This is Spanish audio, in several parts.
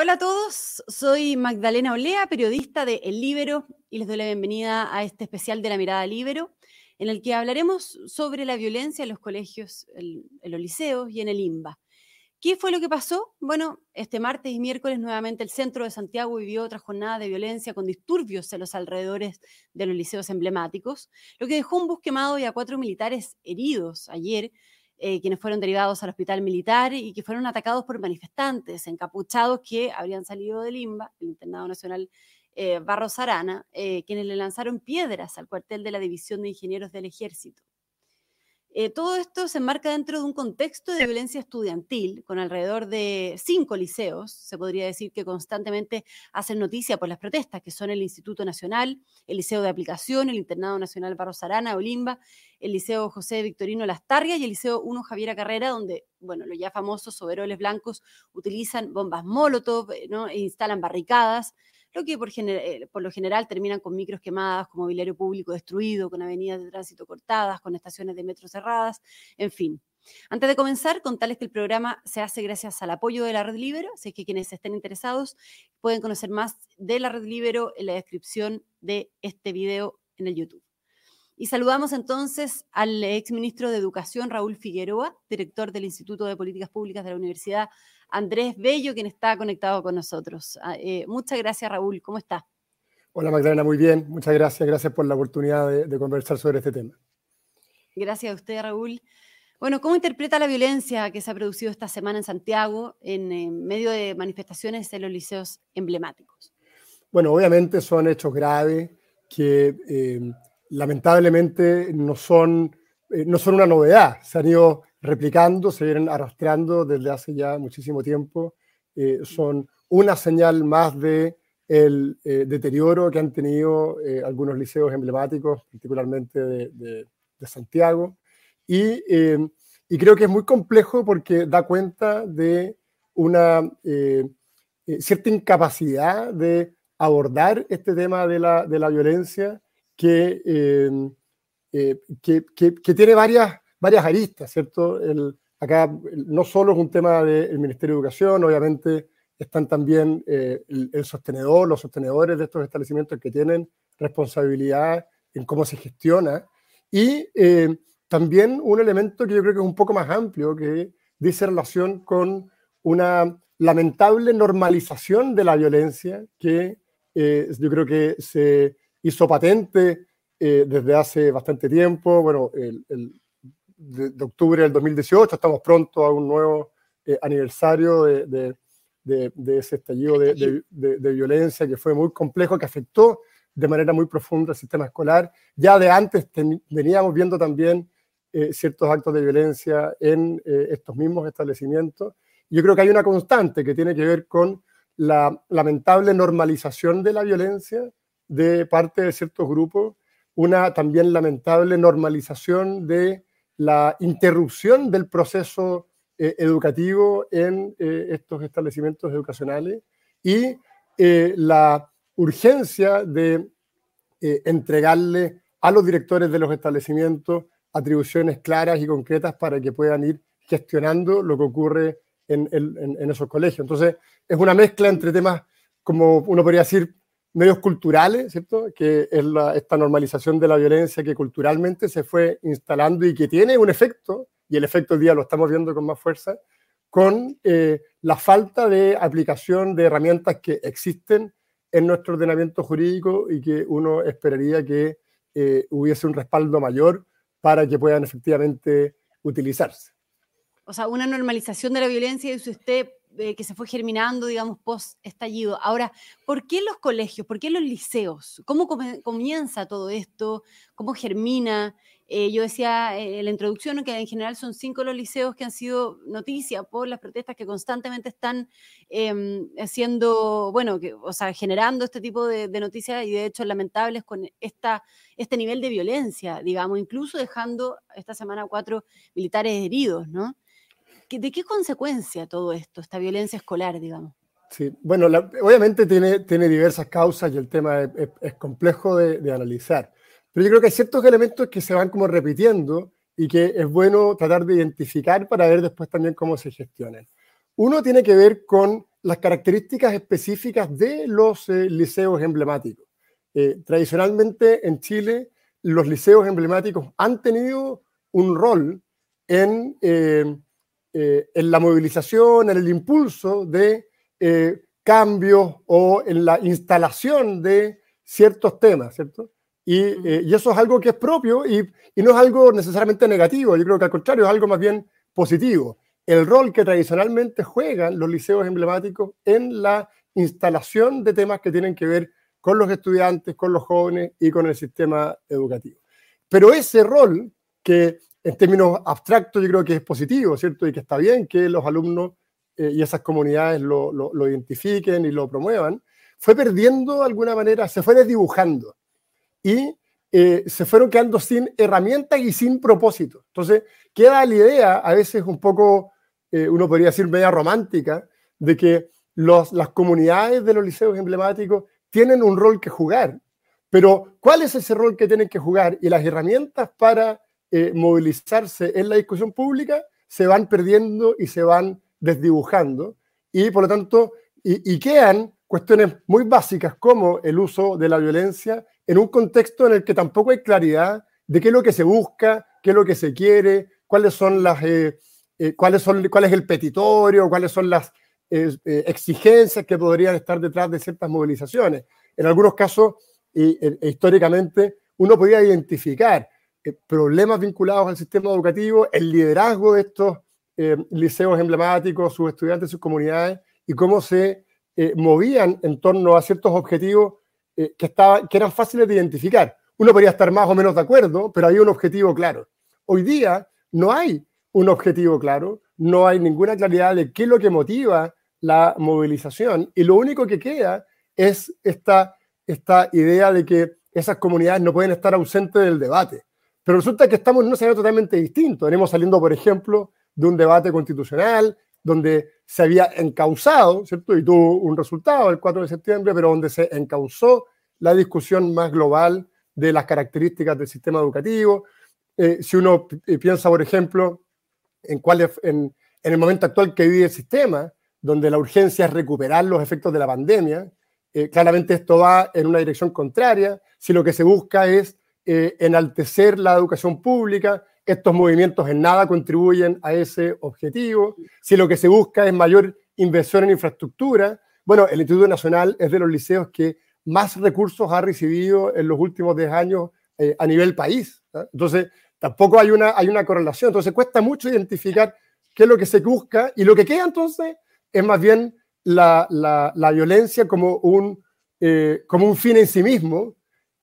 Hola a todos, soy Magdalena Olea, periodista de El Libero, y les doy la bienvenida a este especial de la mirada Libero, en el que hablaremos sobre la violencia en los colegios, en, los liceos y en el IMBA. ¿Qué fue lo que pasó? Bueno, este martes y miércoles nuevamente el centro de Santiago vivió otra jornada de violencia con disturbios en los alrededores de los liceos emblemáticos, lo que dejó un bus quemado y a cuatro militares heridos ayer eh, quienes fueron derivados al hospital militar y que fueron atacados por manifestantes encapuchados que habrían salido del IMBA, el Internado Nacional eh, Barros Arana, eh, quienes le lanzaron piedras al cuartel de la División de Ingenieros del Ejército. Eh, todo esto se enmarca dentro de un contexto de violencia estudiantil, con alrededor de cinco liceos, se podría decir que constantemente hacen noticia por las protestas, que son el Instituto Nacional, el Liceo de Aplicación, el Internado Nacional Barros Arana, Olimba, el Liceo José Victorino Lastarria y el Liceo 1 Javiera Carrera, donde, bueno, los ya famosos overoles blancos utilizan bombas Molotov, eh, ¿no? e instalan barricadas, lo que eh, por, lo general terminan con micros quemadas, con mobiliario público destruido, con avenidas de tránsito cortadas, con estaciones de metro cerradas, en fin. Antes de comenzar, contarles que el programa se hace gracias al apoyo de la Red Libero, así que quienes estén interesados pueden conocer más de la Red Libero en la descripción de este video en el YouTube. Y saludamos entonces al exministro de Educación, Raúl Figueroa, director del Instituto de Políticas Públicas de la Universidad Andrés Bello, quien está conectado con nosotros. Ah, eh, muchas gracias, Raúl. ¿Cómo está? Hola, Magdalena, muy bien. Muchas gracias. Gracias por la oportunidad de, conversar sobre este tema. Gracias a usted, Raúl. Bueno, ¿cómo interpreta la violencia que se ha producido esta semana en Santiago en, medio de manifestaciones en los liceos emblemáticos? Bueno, obviamente son hechos graves que eh, lamentablemente no son, eh, no son una novedad. Se han ido replicando, se vienen arrastrando desde hace ya muchísimo tiempo. Eh, son una señal más de el eh, deterioro que han tenido eh, algunos liceos emblemáticos, particularmente de, Santiago. Y, y, creo que es muy complejo porque da cuenta de una cierta incapacidad de abordar este tema de la, de la violencia que, que, que, que tiene varias varias aristas, ¿cierto? Acá no solo es un tema del Ministerio de Educación, obviamente están también eh, el, sostenedor, los sostenedores de estos establecimientos que tienen responsabilidad en cómo se gestiona y eh, también un elemento que yo creo que es un poco más amplio, que dice relación con una lamentable normalización de la violencia que eh, yo creo que se hizo patente desde hace bastante tiempo. Bueno, el, de, octubre del 2018, estamos pronto a un nuevo eh, aniversario de, de, ese estallido de, violencia que fue muy complejo, que afectó de manera muy profunda el sistema escolar. Ya de antes veníamos viendo también eh, ciertos actos de violencia en eh, estos mismos establecimientos. Yo creo que hay una constante que tiene que ver con la lamentable normalización de la violencia de parte de ciertos grupos, una también lamentable normalización de la interrupción del proceso eh, educativo en eh, estos establecimientos educacionales y eh, la urgencia de entregarle a los directores de los establecimientos atribuciones claras y concretas para que puedan ir gestionando lo que ocurre en, en esos colegios. Entonces, es una mezcla entre temas, como uno podría decir, medios culturales, ¿cierto? Que es esta normalización de la violencia que culturalmente se fue instalando y que tiene un efecto, y el efecto hoy día lo estamos viendo con más fuerza, con eh, la falta de aplicación de herramientas que existen en nuestro ordenamiento jurídico y que uno esperaría que eh, hubiese un respaldo mayor para que puedan efectivamente utilizarse. O sea, una normalización de la violencia, dice usted, eh, que se fue germinando, digamos, post estallido. Ahora, ¿por qué los colegios? ¿Por qué los liceos? ¿Cómo comienza todo esto? ¿Cómo germina? Eh, yo decía en la introducción que en general son cinco los liceos que han sido noticia por las protestas que constantemente están em, haciendo, bueno, o sea, generando este tipo de, noticias y de hecho lamentables con este nivel de violencia, digamos, incluso dejando esta semana cuatro militares heridos, ¿no? ¿De qué consecuencia todo esto, esta violencia escolar, digamos? Sí, bueno, obviamente tiene, tiene diversas causas y el tema es, complejo de, analizar, pero yo creo que hay ciertos elementos que se van como repitiendo y que es bueno tratar de identificar para ver después también cómo se gestionan. Uno tiene que ver con las características específicas de los eh, liceos emblemáticos. Eh, tradicionalmente en Chile, los liceos emblemáticos han tenido un rol en, en la movilización, en el impulso de cambios o en la instalación de ciertos temas, ¿cierto? Y, y, eso es algo que es propio y, y, no es algo necesariamente negativo, yo creo que al contrario es algo más bien positivo el rol que tradicionalmente juegan los liceos emblemáticos en la instalación de temas que tienen que ver con los estudiantes, con los jóvenes y con el sistema educativo. Pero ese rol, que en términos abstractos yo creo que es positivo, ¿cierto? Y que está bien que los alumnos eh, y esas comunidades lo, lo, identifiquen y lo promuevan, fue perdiendo de alguna manera, se fue desdibujando y eh, se fueron quedando sin herramientas y sin propósito. Entonces, queda la idea a veces un poco eh, uno podría decir media romántica, de que los, las comunidades de los liceos emblemáticos tienen un rol que jugar. Pero, ¿cuál es ese rol que tienen que jugar? Y las herramientas para eh, movilizarse en la discusión pública se van perdiendo y se van desdibujando. Y, por lo tanto, y, y quedan cuestiones muy básicas como el uso de la violencia en un contexto en el que tampoco hay claridad de qué es lo que se busca, qué es lo que se quiere, cuáles son las, eh, eh, cuáles son, cuál es el petitorio, cuáles son las exigencias que podrían estar detrás de ciertas movilizaciones. En algunos casos, históricamente, uno podía identificar problemas vinculados al sistema educativo, el liderazgo de estos liceos emblemáticos, sus estudiantes, sus comunidades, y cómo se movían en torno a ciertos objetivos que, estaban, que eran fáciles de identificar. Uno podría estar más o menos de acuerdo, pero había un objetivo claro. Hoy día no hay un objetivo claro, no hay ninguna claridad de qué es lo que motiva la movilización y lo único que queda es esta, esta idea de que esas comunidades no pueden estar ausentes del debate. Pero resulta que estamos en un escenario totalmente distinto. Venimos saliendo, por ejemplo, de un debate constitucional donde se había encausado, ¿cierto? Y tuvo un resultado el 4 de septiembre, pero donde se encausó la discusión más global de las características del sistema educativo. Eh, si uno piensa, por ejemplo, en, cuál en, el momento actual que vive el sistema, donde la urgencia es recuperar los efectos de la pandemia, eh, claramente esto va en una dirección contraria. Si lo que se busca es eh, enaltecer la educación pública, estos movimientos en nada contribuyen a ese objetivo. Si lo que se busca es mayor inversión en infraestructura, bueno, el Instituto Nacional es de los liceos que más recursos ha recibido en los últimos 10 años eh, a nivel país. Entonces, Tampoco hay una, hay una correlación. Entonces cuesta mucho identificar qué es lo que se busca y lo que queda entonces es más bien la, la, violencia como un, eh, como un fin en sí mismo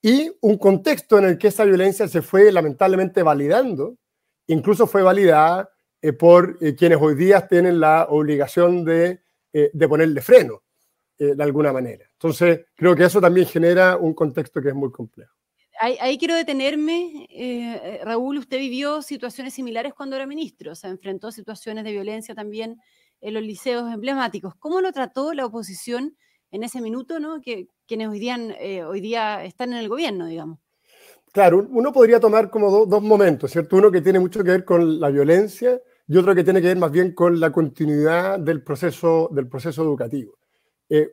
y un contexto en el que esa violencia se fue lamentablemente validando, incluso fue validada eh, por eh, quienes hoy día tienen la obligación de, de ponerle freno de alguna manera. Entonces creo que eso también genera un contexto que es muy complejo ahí, quiero detenerme. Eh, eh, Raúl, usted vivió situaciones similares cuando era ministro, o sea, enfrentó situaciones de violencia también en los liceos emblemáticos. ¿Cómo lo trató la oposición en ese minuto, ¿no? que quienes hoy día, eh, hoy día están en el gobierno, digamos? Claro, uno podría tomar como dos momentos, ¿cierto? Uno que tiene mucho que ver con la violencia y otro que tiene que ver más bien con la continuidad del proceso, del proceso educativo.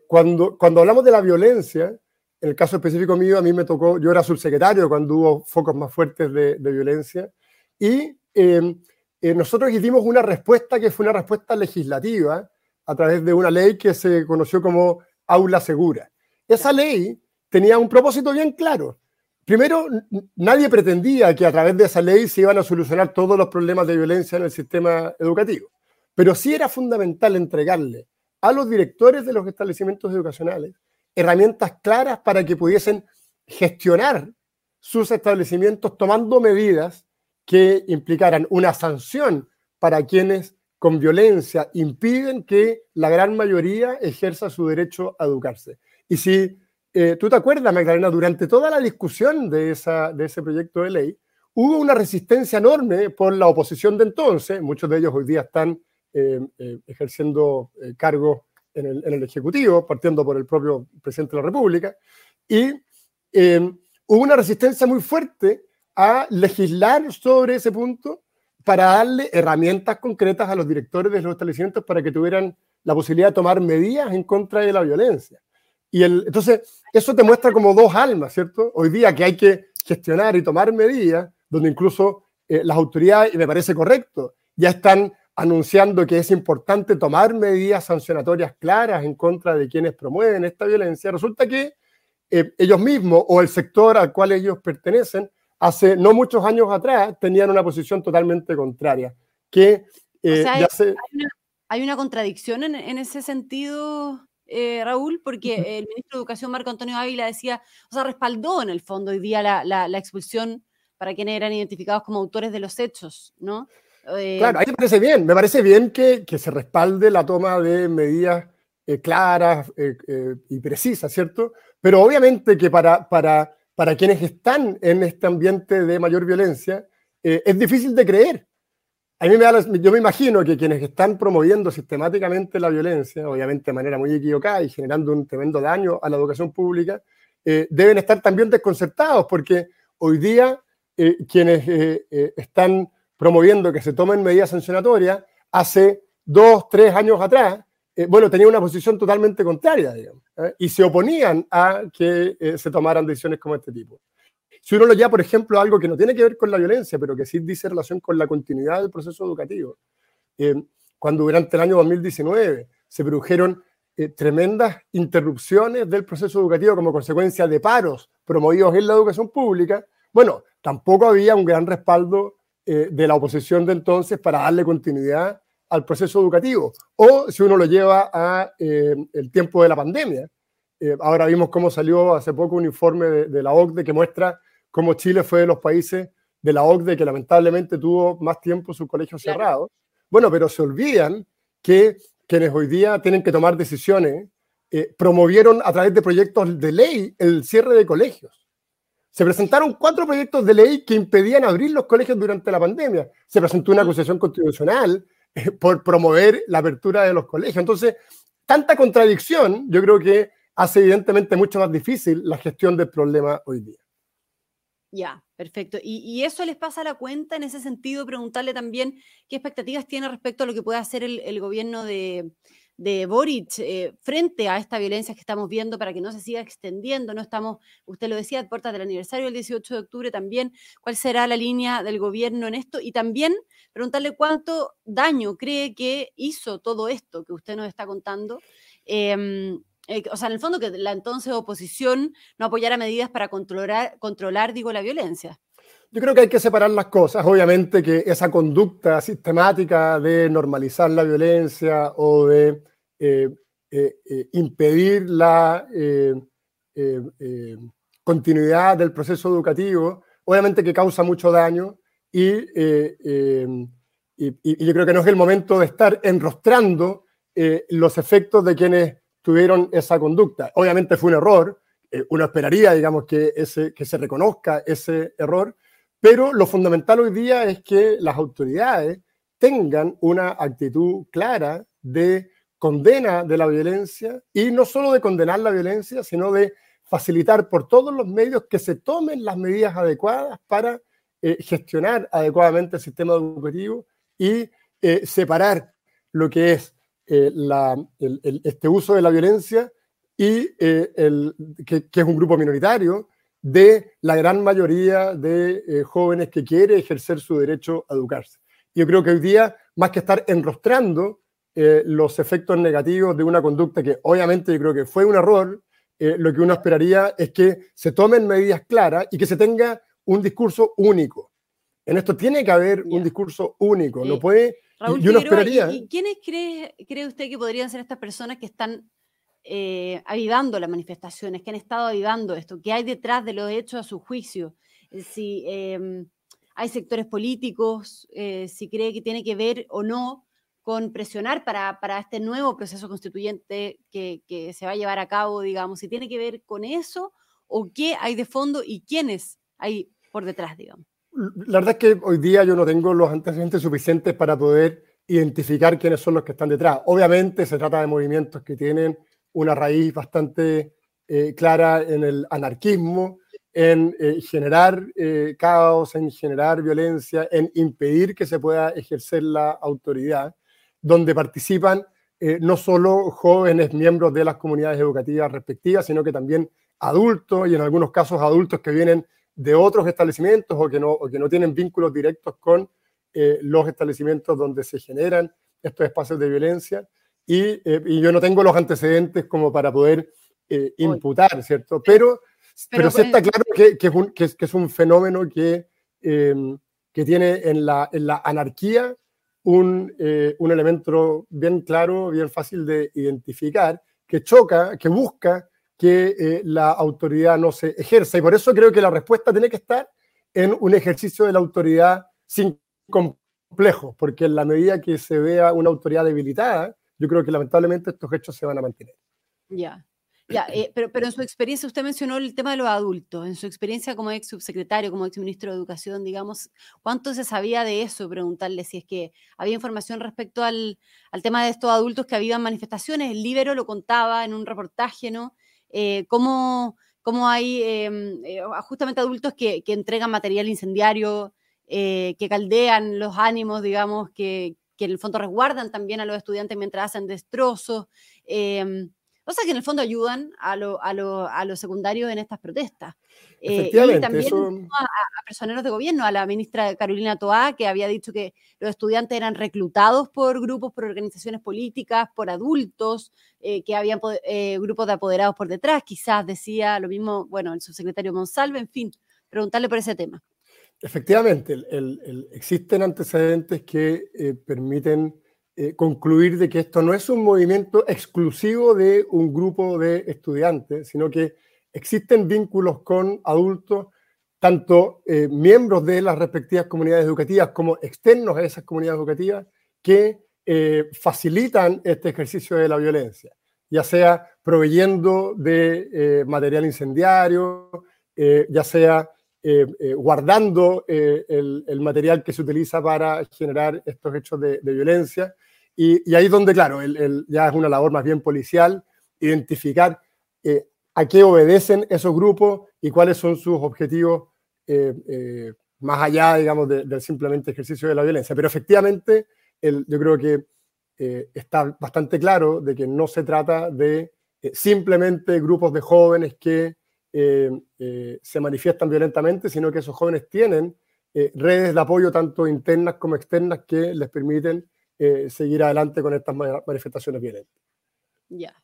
cuando, cuando hablamos de la violencia, en el caso específico mío, a mí me tocó, yo era subsecretario cuando hubo focos más fuertes de, violencia, y em, eh, nosotros hicimos una respuesta que fue una respuesta legislativa a través de una ley que se conoció como aula segura. Esa ley tenía un propósito bien claro. Primero, nadie pretendía que a través de esa ley se iban a solucionar todos los problemas de violencia en el sistema educativo, pero sí era fundamental entregarle a los directores de los establecimientos educacionales herramientas claras para que pudiesen gestionar sus establecimientos tomando medidas que implicaran una sanción para quienes con violencia impiden que la gran mayoría ejerza su derecho a educarse. Y si eh, tú te acuerdas, Magdalena, durante toda la discusión de, esa, de ese proyecto de ley, hubo una resistencia enorme por la oposición de entonces, muchos de ellos hoy día están eh, eh, ejerciendo cargos en el, Ejecutivo, partiendo por el propio presidente de la República, y em, hubo una resistencia muy fuerte a legislar sobre ese punto para darle herramientas concretas a los directores de los establecimientos para que tuvieran la posibilidad de tomar medidas en contra de la violencia. Y el, entonces, eso te muestra como dos almas, ¿cierto? Hoy día que hay que gestionar y tomar medidas, donde incluso eh, las autoridades, y me parece correcto, ya están anunciando que es importante tomar medidas sancionatorias claras en contra de quienes promueven esta violencia, resulta que eh, ellos mismos o el sector al cual ellos pertenecen, hace no muchos años atrás tenían una posición totalmente contraria, que eh, hay, una, contradicción en, ese sentido, eh, Raúl, porque el ministro de Educación, Marco Antonio Ávila, decía, o sea, respaldó en el fondo hoy día la, la expulsión para quienes eran identificados como autores de los hechos, ¿no? Eh, claro, ahí me parece bien, me parece bien que, que se respalde la toma de medidas eh, claras eh, y precisas, ¿cierto? Pero obviamente que para, para, para quienes están en este ambiente de mayor violencia, es difícil de creer. A mí me da yo me imagino que quienes están promoviendo sistemáticamente la violencia, obviamente de manera muy equivocada y generando un tremendo daño a la educación pública, deben estar también desconcertados porque hoy día quienes están promoviendo que se tomen medidas sancionatorias, hace dos, tres años atrás, eh, bueno, tenía una posición totalmente contraria, digamos, ¿eh? y se oponían a que eh, se tomaran decisiones como este tipo. Si uno lo lleva, por ejemplo, algo que no tiene que ver con la violencia, pero que sí dice relación con la continuidad del proceso educativo, cuando durante el año 2019 se produjeron tremendas interrupciones del proceso educativo como consecuencia de paros promovidos en la educación pública, bueno, tampoco había un gran respaldo eh, de la oposición de entonces para darle continuidad al proceso educativo. O si uno lo lleva a eh, el tiempo de la pandemia. Eh, ahora vimos cómo salió hace poco un informe de, la OCDE que muestra cómo Chile fue de los países de la OCDE que lamentablemente tuvo más tiempo sus colegios cerrados. Bueno, pero se olvidan que quienes hoy día tienen que tomar decisiones promovieron a través de proyectos de ley el cierre de colegios. Se presentaron cuatro proyectos de ley que impedían abrir los colegios durante la pandemia. Se presentó una acusación constitucional eh, por promover la apertura de los colegios. Entonces, tanta contradicción, yo creo que hace evidentemente mucho más difícil la gestión del problema hoy día. Ya, perfecto. Y, eso les pasa a la cuenta en ese sentido, preguntarle también qué expectativas tiene respecto a lo que puede hacer el gobierno de, de Boric eh, frente a esta violencia que estamos viendo para que no se siga extendiendo. No estamos, usted lo decía, a puertas del aniversario del 18 de octubre también. ¿Cuál será la línea del gobierno en esto? Y también preguntarle cuánto daño cree que hizo todo esto que usted nos está contando. Em, eh, o sea, en el fondo que la entonces oposición no apoyara medidas para controlar, controlar digo, la violencia. Yo creo que hay que separar las cosas. Obviamente que esa conducta sistemática de normalizar la violencia o de impedir la continuidad del proceso educativo, obviamente que causa mucho daño y, y, yo creo que no es el momento de estar enrostrando los efectos de quienes tuvieron esa conducta. Obviamente fue un error, uno esperaría, digamos, que, ese, que se reconozca ese error, pero lo fundamental hoy día es que las autoridades tengan una actitud clara de condena de la violencia y no solo de condenar la violencia, sino de facilitar por todos los medios que se tomen las medidas adecuadas para eh, gestionar adecuadamente el sistema educativo y eh, separar lo que es eh, este uso de la violencia y el, que, es un grupo minoritario de la gran mayoría de jóvenes que quiere ejercer su derecho a educarse. Yo creo que hoy día, más que estar enrostrando eh, los efectos negativos de una conducta que obviamente yo creo que fue un error, eh, lo que uno esperaría es que se tomen medidas claras y que se tenga un discurso único. En esto tiene que haber un discurso único, no puede... Raúl, y uno esperaría, ¿y, quiénes cree, cree usted que podrían ser estas personas que están eh, avivando las manifestaciones, que han estado avivando esto, que hay detrás de los hechos a su juicio, si hay sectores políticos, eh, si cree que tiene que ver o no con presionar para, este nuevo proceso constituyente que, se va a llevar a cabo, digamos, si tiene que ver con eso o qué hay de fondo y quiénes hay por detrás, digamos. La verdad es que hoy día yo no tengo los antecedentes suficientes para poder identificar quiénes son los que están detrás. Obviamente se trata de movimientos que tienen una raíz bastante eh, clara en el anarquismo, en eh, generar eh, caos, en generar violencia, en impedir que se pueda ejercer la autoridad, donde participan eh, no solo jóvenes miembros de las comunidades educativas respectivas, sino que también adultos y en algunos casos adultos que vienen de otros establecimientos o que no, o que no tienen vínculos directos con eh, los establecimientos donde se generan estos espacios de violencia. Y, eh, y, yo no tengo los antecedentes como para poder imputar, ¿cierto? Pero, pero, sí está claro que, que, es un, que, es, un, fenómeno que, que tiene en la, en la anarquía un, eh, un, elemento bien claro, bien fácil de identificar, que choca, que busca que eh, la autoridad no se ejerza. Y por eso creo que la respuesta tiene que estar en un ejercicio de la autoridad sin complejos, porque en la medida que se vea una autoridad debilitada, yo creo que lamentablemente estos hechos se van a mantener. Ya. Ya, eh, pero, en su experiencia, usted mencionó el tema de los adultos, en su experiencia como ex subsecretario, como ex ministro de Educación, digamos, ¿cuánto se sabía de eso? Preguntarle si es que había información respecto al, al tema de estos adultos que habían manifestaciones. El Libero lo contaba en un reportaje, ¿no? Eh, ¿cómo, ¿cómo, hay em, eh, justamente adultos que, entregan material incendiario, que caldean los ánimos, digamos, que, que en el fondo resguardan también a los estudiantes mientras hacen destrozos? Cosas que en el fondo ayudan a, los secundarios en estas protestas. Eh, y también a, a, personeros de gobierno, a la ministra Carolina Toá, que había dicho que los estudiantes eran reclutados por grupos, por organizaciones políticas, por adultos, eh, que habían eh, grupos de apoderados por detrás, quizás decía lo mismo, bueno, el subsecretario Monsalve, en fin, preguntarle por ese tema. Efectivamente, existen antecedentes que permiten eh, concluir de que esto no es un movimiento exclusivo de un grupo de estudiantes, sino que existen vínculos con adultos, tanto eh, miembros de las respectivas comunidades educativas como externos a esas comunidades educativas, que eh, facilitan este ejercicio de la violencia, ya sea proveyendo de material incendiario, ya sea guardando el, material que se utiliza para generar estos hechos de, de violencia, y, ahí es donde, claro, ya es una labor más bien policial, identificar eh, a qué obedecen esos grupos y cuáles son sus objetivos eh, eh, más allá, digamos, del simplemente ejercicio de la violencia. Pero efectivamente, yo creo que está bastante claro de que no se trata de simplemente grupos de jóvenes que se manifiestan violentamente, sino que esos jóvenes tienen redes de apoyo tanto internas como externas que les permiten eh, seguir adelante con estas manifestaciones violentas. Ya,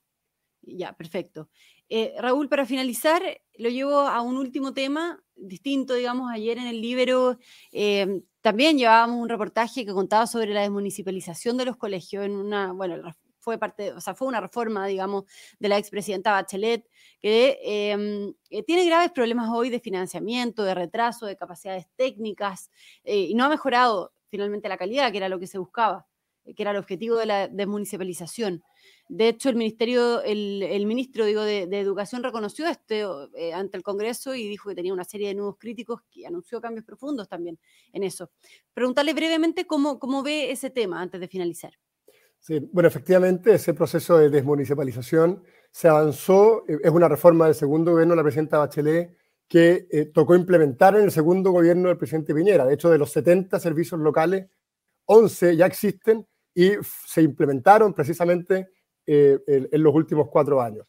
ya, perfecto. Eh, Raúl, para finalizar, lo llevo a un último tema distinto, digamos, ayer en el Libero eh, también llevábamos un reportaje que contaba sobre la desmunicipalización de los colegios en una, bueno, fue parte, o sea, fue una reforma, digamos, de la expresidenta Bachelet, que em, tiene graves problemas hoy de financiamiento, de retraso, de capacidades técnicas, y no ha mejorado finalmente la calidad, que era lo que se buscaba que era el objetivo de la desmunicipalización. De hecho, el ministerio, el, ministro digo, de, Educación reconoció esto eh, ante el Congreso y dijo que tenía una serie de nuevos críticos y anunció cambios profundos también en eso. Preguntarle brevemente cómo, cómo ve ese tema antes de finalizar. Sí, bueno, efectivamente, ese proceso de desmunicipalización se avanzó, eh, es una reforma del segundo gobierno de la presidenta Bachelet que eh, tocó implementar en el segundo gobierno del presidente Piñera. De hecho, de los 70 servicios locales, 11 ya existen y se implementaron precisamente eh, en, los últimos cuatro años.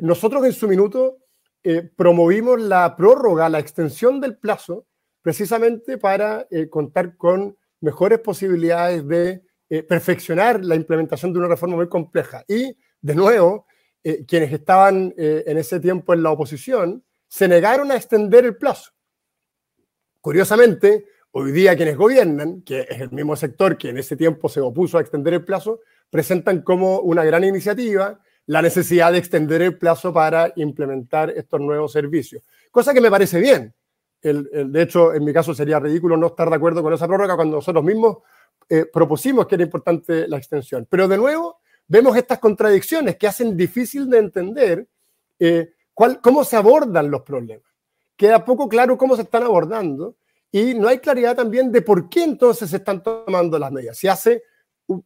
nosotros en su minuto eh, promovimos la prórroga, la extensión del plazo, precisamente para eh, contar con mejores posibilidades de perfeccionar la implementación de una reforma muy compleja. Y, de nuevo, quienes estaban en ese tiempo en la oposición se negaron a extender el plazo. Curiosamente, Hoy día quienes gobiernan, que es el mismo sector que en ese tiempo se opuso a extender el plazo, presentan como una gran iniciativa la necesidad de extender el plazo para implementar estos nuevos servicios. Cosa que me parece bien. de hecho, en mi caso sería ridículo no estar de acuerdo con esa prórroga cuando nosotros mismos eh, propusimos que era importante la extensión. Pero de nuevo, vemos estas contradicciones que hacen difícil de entender eh, cómo se abordan los problemas. Queda poco claro cómo se están abordando y no hay claridad también de por qué entonces se están tomando las medidas. Si hace,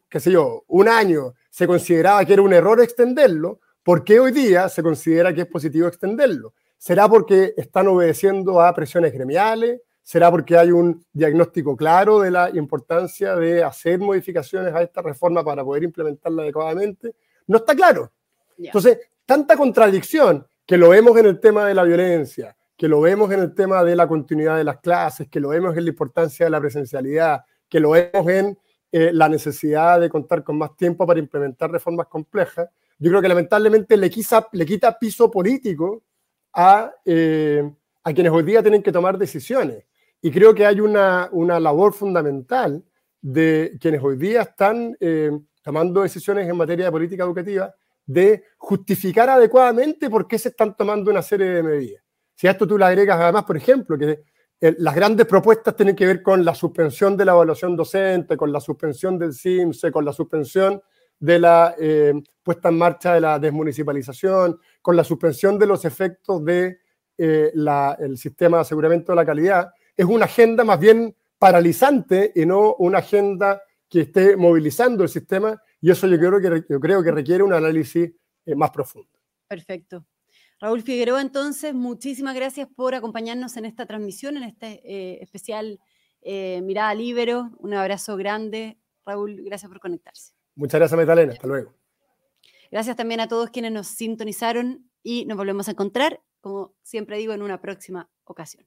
qué sé yo, un año se consideraba que era un error extenderlo, ¿por qué hoy día se considera que es positivo extenderlo? ¿Será porque están obedeciendo a presiones gremiales? ¿Será porque hay un diagnóstico claro de la importancia de hacer modificaciones a esta reforma para poder implementarla adecuadamente? No está claro. Entonces, tanta contradicción que lo vemos en el tema de la violencia, que lo vemos en el tema de la continuidad de las clases, que lo vemos en la importancia de la presencialidad, que lo vemos en eh, la necesidad de contar con más tiempo para implementar reformas complejas, yo creo que lamentablemente le, le quita piso político a, eh, a, quienes hoy día tienen que tomar decisiones. Y creo que hay una, una labor fundamental de quienes hoy día están eh, tomando decisiones en materia de política educativa de justificar adecuadamente por qué se están tomando una serie de medidas. Si a esto tú le agregas además, por ejemplo, que las grandes propuestas tienen que ver con la suspensión de la evaluación docente, con la suspensión del CIMSE, con la suspensión de la eh, puesta en marcha de la desmunicipalización, con la suspensión de los efectos del de, eh, sistema de aseguramiento de la calidad, es una agenda más bien paralizante y no una agenda que esté movilizando el sistema y eso yo creo que, yo creo que requiere un análisis eh, más profundo. Perfecto. Raúl Figueroa, entonces, muchísimas gracias por acompañarnos en esta transmisión, en este eh, especial eh, Mirada Libero. Un abrazo grande. Raúl, gracias por conectarse. Muchas gracias, Metalena. Hasta luego. Gracias también a todos quienes nos sintonizaron y nos volvemos a encontrar, como siempre digo, en una próxima ocasión.